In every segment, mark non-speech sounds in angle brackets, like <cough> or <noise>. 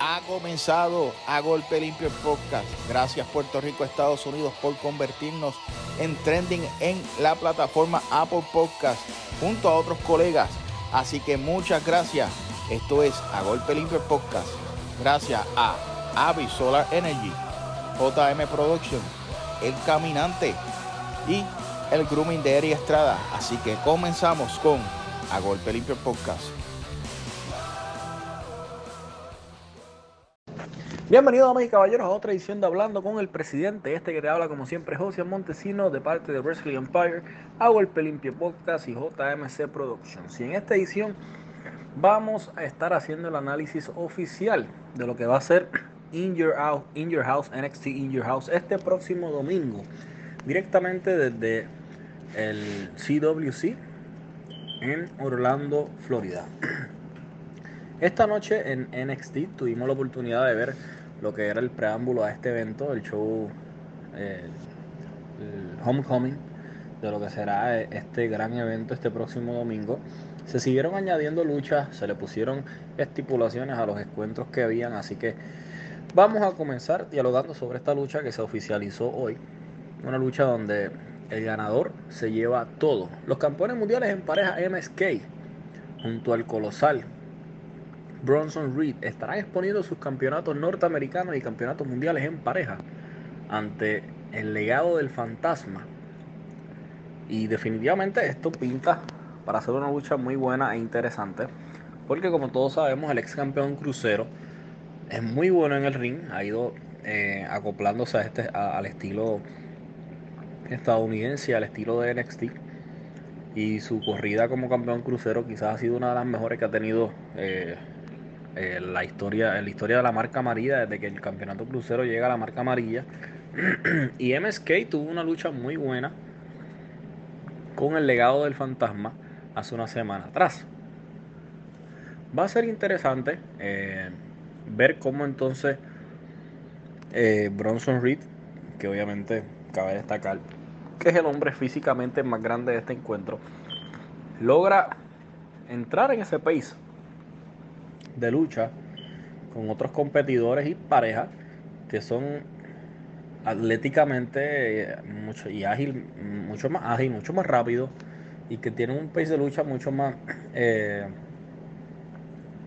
ha comenzado a golpe limpio el podcast. Gracias Puerto Rico, Estados Unidos por convertirnos en trending en la plataforma Apple Podcast junto a otros colegas. Así que muchas gracias. Esto es a golpe limpio podcast. Gracias a Avi Solar Energy, JM Production, El Caminante y el grooming de Eri Estrada. Así que comenzamos con A Golpe Limpio Podcast. Bienvenidos, damas y caballeros, a otra edición de Hablando con el Presidente. Este que te habla, como siempre, José Montesino, de parte de Wrestling Empire, A Golpe Limpio Podcast y JMC Productions. Y en esta edición vamos a estar haciendo el análisis oficial de lo que va a ser In Your, House, In Your House, NXT In Your House, este próximo domingo, directamente desde el CWC en Orlando, Florida. <clears throat> Esta noche en NXT tuvimos la oportunidad de ver lo que era el preámbulo a este evento, el show, eh, Homecoming, de lo que será este gran evento este próximo domingo. Se siguieron añadiendo luchas, se le pusieron estipulaciones a los encuentros que habían, así que vamos a comenzar dialogando sobre esta lucha que se oficializó hoy. Una lucha donde el ganador se lleva todo. Los campeones mundiales en pareja MSK junto al colosal Bronson Reed estarán exponiendo sus campeonatos norteamericanos y campeonatos mundiales en pareja ante el legado del fantasma. Y definitivamente esto pinta para hacer una lucha muy buena e interesante. Porque como todos sabemos, el ex campeón crucero es muy bueno en el ring. Ha ido eh, acoplándose a este, al estilo estadounidense, al estilo de NXT. Y su corrida como campeón crucero quizás ha sido una de las mejores que ha tenido eh, eh, la, historia, la historia de la marca amarilla, desde que el campeonato crucero llega a la marca amarilla. <clears throat> y MSK tuvo una lucha muy buena con el legado del fantasma hace una semana atrás. Va a ser interesante eh, ver cómo entonces eh, Bronson Reed, que obviamente cabe destacar, que es el hombre físicamente más grande de este encuentro, logra entrar en ese pace de lucha con otros competidores y parejas que son atléticamente mucho y ágil, mucho más ágil, mucho más rápido y que tienen un pace de lucha mucho más, eh,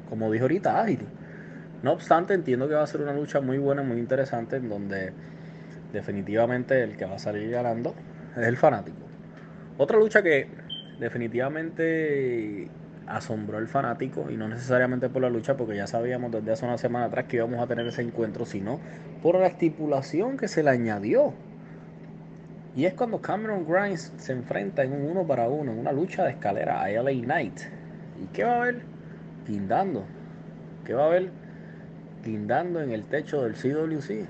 como dije ahorita, ágil. No obstante, entiendo que va a ser una lucha muy buena, muy interesante, en donde definitivamente el que va a salir ganando es el fanático. Otra lucha que definitivamente asombró al fanático y no necesariamente por la lucha porque ya sabíamos desde hace una semana atrás que íbamos a tener ese encuentro, sino por la estipulación que se le añadió. Y es cuando Cameron Grimes se enfrenta en un uno para uno, en una lucha de escalera a LA Knight. ¿Y qué va a haber? Guindando. ¿Qué va a haber? Guindando en el techo del CWC.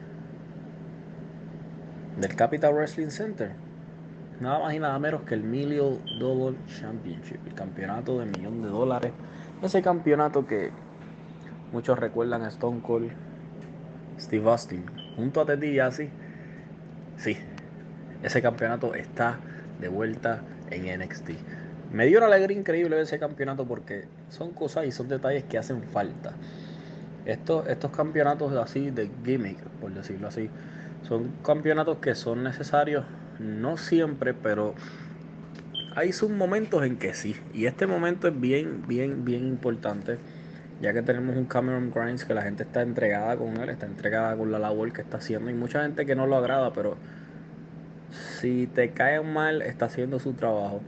Del Capital Wrestling Center nada más y nada menos que el Million Dollar Championship, el campeonato de millón de dólares. Ese campeonato que muchos recuerdan a Stone Cold Steve Austin, junto a Ted DiBiase. Sí, ese campeonato está de vuelta en NXT. Me dio una alegría increíble ese campeonato porque son cosas y son detalles que hacen falta. Estos, estos campeonatos así de gimmick, por decirlo así, son campeonatos que son necesarios no siempre, pero hay sus momentos en que sí. Y este momento es bien, bien, bien importante. Ya que tenemos un Cameron Grimes que la gente está entregada con él, está entregada con la labor que está haciendo. Y mucha gente que no lo agrada, pero si te cae mal, está haciendo su trabajo.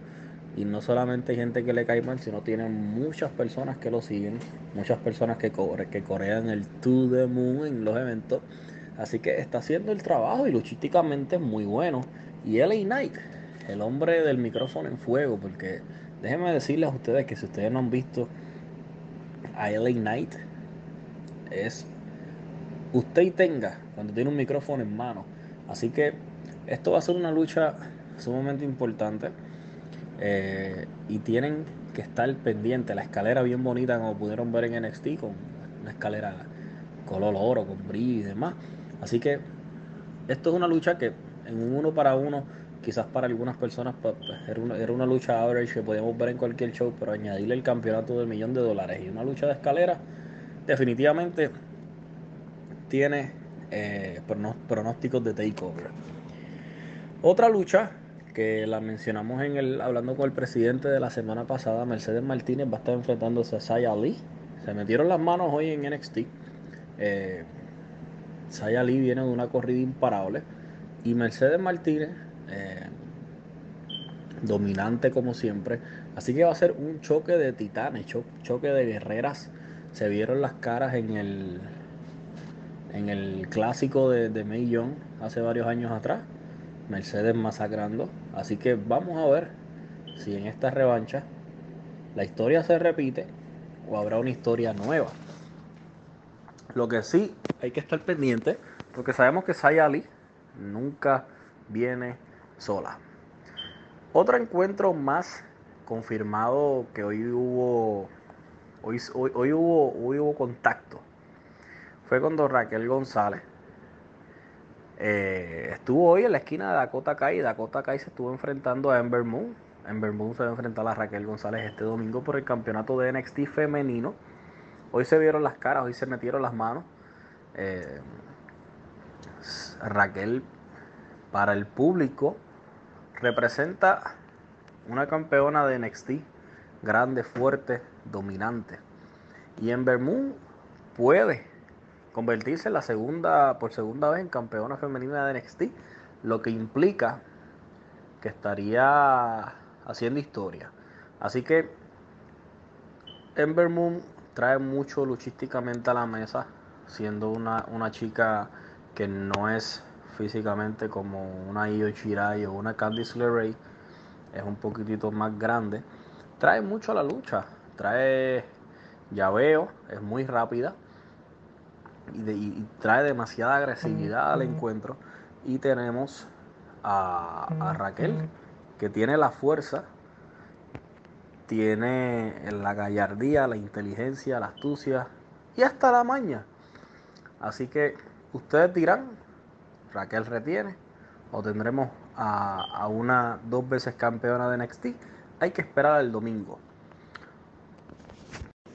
Y no solamente hay gente que le cae mal, sino tiene muchas personas que lo siguen, muchas personas que, que corean el To The Moon en los eventos. Así que está haciendo el trabajo y luchísticamente es muy bueno. Y LA Knight, el hombre del micrófono en fuego, porque déjenme decirles a ustedes que si ustedes no han visto a LA Knight, es usted tenga cuando tiene un micrófono en mano. Así que esto va a ser una lucha sumamente importante. Eh, y tienen que estar pendientes. La escalera bien bonita, como pudieron ver en NXT, con una escalera color oro, con brillo y demás. Así que esto es una lucha que en un uno para uno, quizás para algunas personas pues, pues, era, una, era una lucha average que podíamos ver en cualquier show, pero añadirle el campeonato del millón de dólares y una lucha de escalera, definitivamente tiene eh, pronósticos de takeover. Otra lucha que la mencionamos en el hablando con el presidente de la semana pasada, Mercedes Martínez va a estar enfrentándose a Saya Lee. Se metieron las manos hoy en NXT. Eh, Saya Lee viene de una corrida imparable y Mercedes Martínez eh, dominante como siempre. Así que va a ser un choque de titanes, choque de guerreras. Se vieron las caras en el en el clásico de, de May Young hace varios años atrás. Mercedes masacrando. Así que vamos a ver si en esta revancha la historia se repite o habrá una historia nueva. Lo que sí hay que estar pendiente, porque sabemos que Sayali nunca viene sola. Otro encuentro más confirmado que hoy hubo hoy, hoy, hubo hoy hubo contacto fue cuando Raquel González eh, estuvo hoy en la esquina de Dakota Kai. Dakota Kai se estuvo enfrentando a Ember Moon. Ember Moon se va a enfrentar a Raquel González este domingo por el campeonato de NXT femenino. Hoy se vieron las caras, hoy se metieron las manos. Eh, Raquel, para el público, representa una campeona de NXT, grande, fuerte, dominante. Y Ember Moon puede convertirse la segunda, por segunda vez en campeona femenina de NXT, lo que implica que estaría haciendo historia. Así que Ember Moon trae mucho luchísticamente a la mesa, siendo una, una chica que no es físicamente como una Io Shirai o una Candice LeRae, es un poquitito más grande. Trae mucho a la lucha, trae llaveo, es muy rápida y, trae demasiada agresividad al encuentro. Y tenemos a, a Raquel, que tiene la fuerza, tiene la gallardía, la inteligencia, la astucia y hasta la maña. Así que ustedes dirán, Raquel retiene o tendremos a, una dos veces campeona de NXT. Hay que esperar el domingo.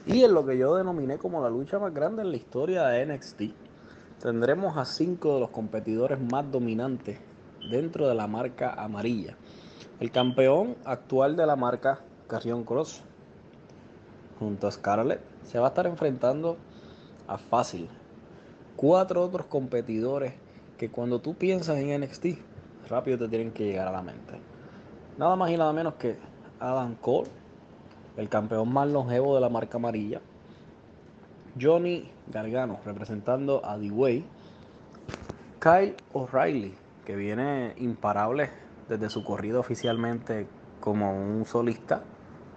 Y en lo que yo denominé como la lucha más grande en la historia de NXT, tendremos a cinco de los competidores más dominantes dentro de la marca amarilla. El campeón actual de la marca, Carrion Cross, junto a Scarlett, se va a estar enfrentando a Fácil. Cuatro otros competidores que cuando tú piensas en NXT, rápido te tienen que llegar a la mente. Nada más y nada menos que Adam Cole, el campeón más longevo de la marca amarilla. Johnny Gargano representando a D-Way. Kyle O'Reilly, que viene imparable desde su corrido oficialmente como un solista,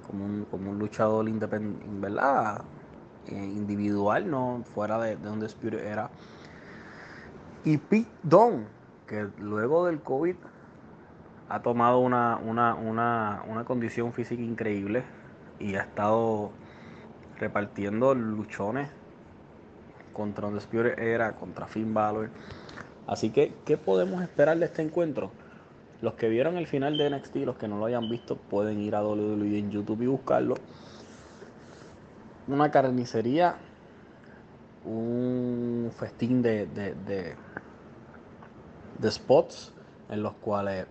como un, como un luchador independiente, ¿verdad? Eh, individual, no fuera de, de donde Spirit era. Y Pete Don, que luego del COVID ha tomado una, una, una, una condición física increíble, y ha estado repartiendo luchones contra Undisputed Era, contra Finn Balor. Así que, ¿qué podemos esperar de este encuentro? Los que vieron el final de NXT, los que no lo hayan visto, pueden ir a WWE en YouTube y buscarlo. Una carnicería, un festín de, de, de, spots en los cuales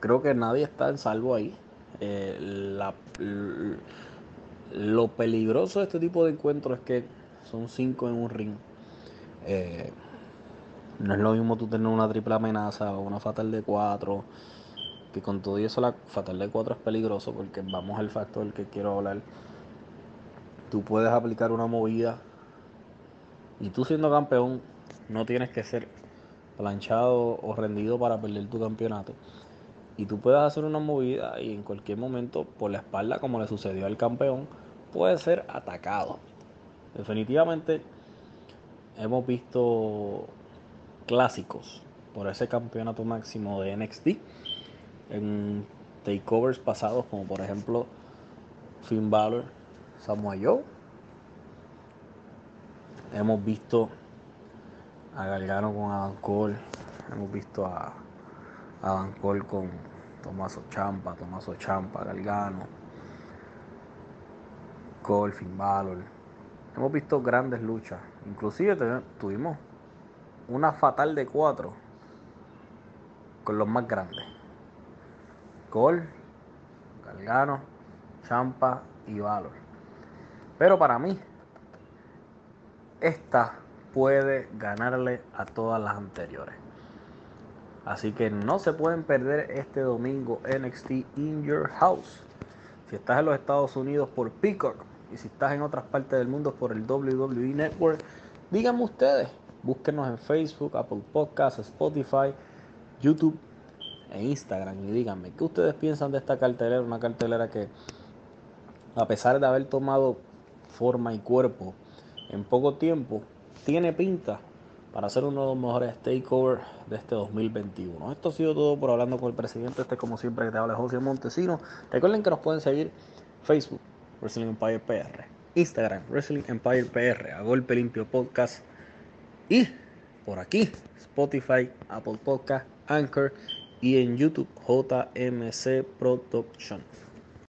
creo que nadie está en salvo ahí. Eh, lo peligroso de este tipo de encuentros es que son cinco en un ring. Eh, no es lo mismo tú tener una triple amenaza o una fatal de cuatro. Que con todo eso la fatal de cuatro es peligroso porque vamos al factor que quiero hablar. Tú puedes aplicar una movida y tú siendo campeón no tienes que ser planchado o rendido para perder tu campeonato y tú puedes hacer una movida y en cualquier momento por la espalda, como le sucedió al campeón, puede ser atacado. Definitivamente hemos visto clásicos por ese campeonato máximo de NXT en takeovers pasados, como por ejemplo Finn Balor, Samoa Joe. Hemos visto a Gargano con Adam Cole, hemos visto a Adam Cole con Tomaso Champa, Tomaso Champa, Galgano, Cole, Finn hemos visto grandes luchas. Inclusive tuvimos una fatal de cuatro con los más grandes. Gol, Galgano, Champa y Valor. Pero para mí, esta puede ganarle a todas las anteriores. Así que no se pueden perder este domingo NXT In Your House. Si estás en los Estados Unidos por Peacock y si estás en otras partes del mundo por el WWE Network, díganme ustedes. Búsquenos en Facebook, Apple Podcasts, Spotify, YouTube e Instagram y díganme qué ustedes piensan de esta cartelera. Una cartelera que, a pesar de haber tomado forma y cuerpo en poco tiempo, tiene pinta para ser uno de los mejores takeovers de este 2021. Esto ha sido todo por hablando con el presidente. Este, como siempre, que te habla José Montesino. Recuerden que nos pueden seguir Facebook, Wrestling Empire PR, Instagram, Wrestling Empire PR, a Golpe Limpio Podcast y por aquí, Spotify, Apple Podcast, Anchor y en YouTube, JMC Production.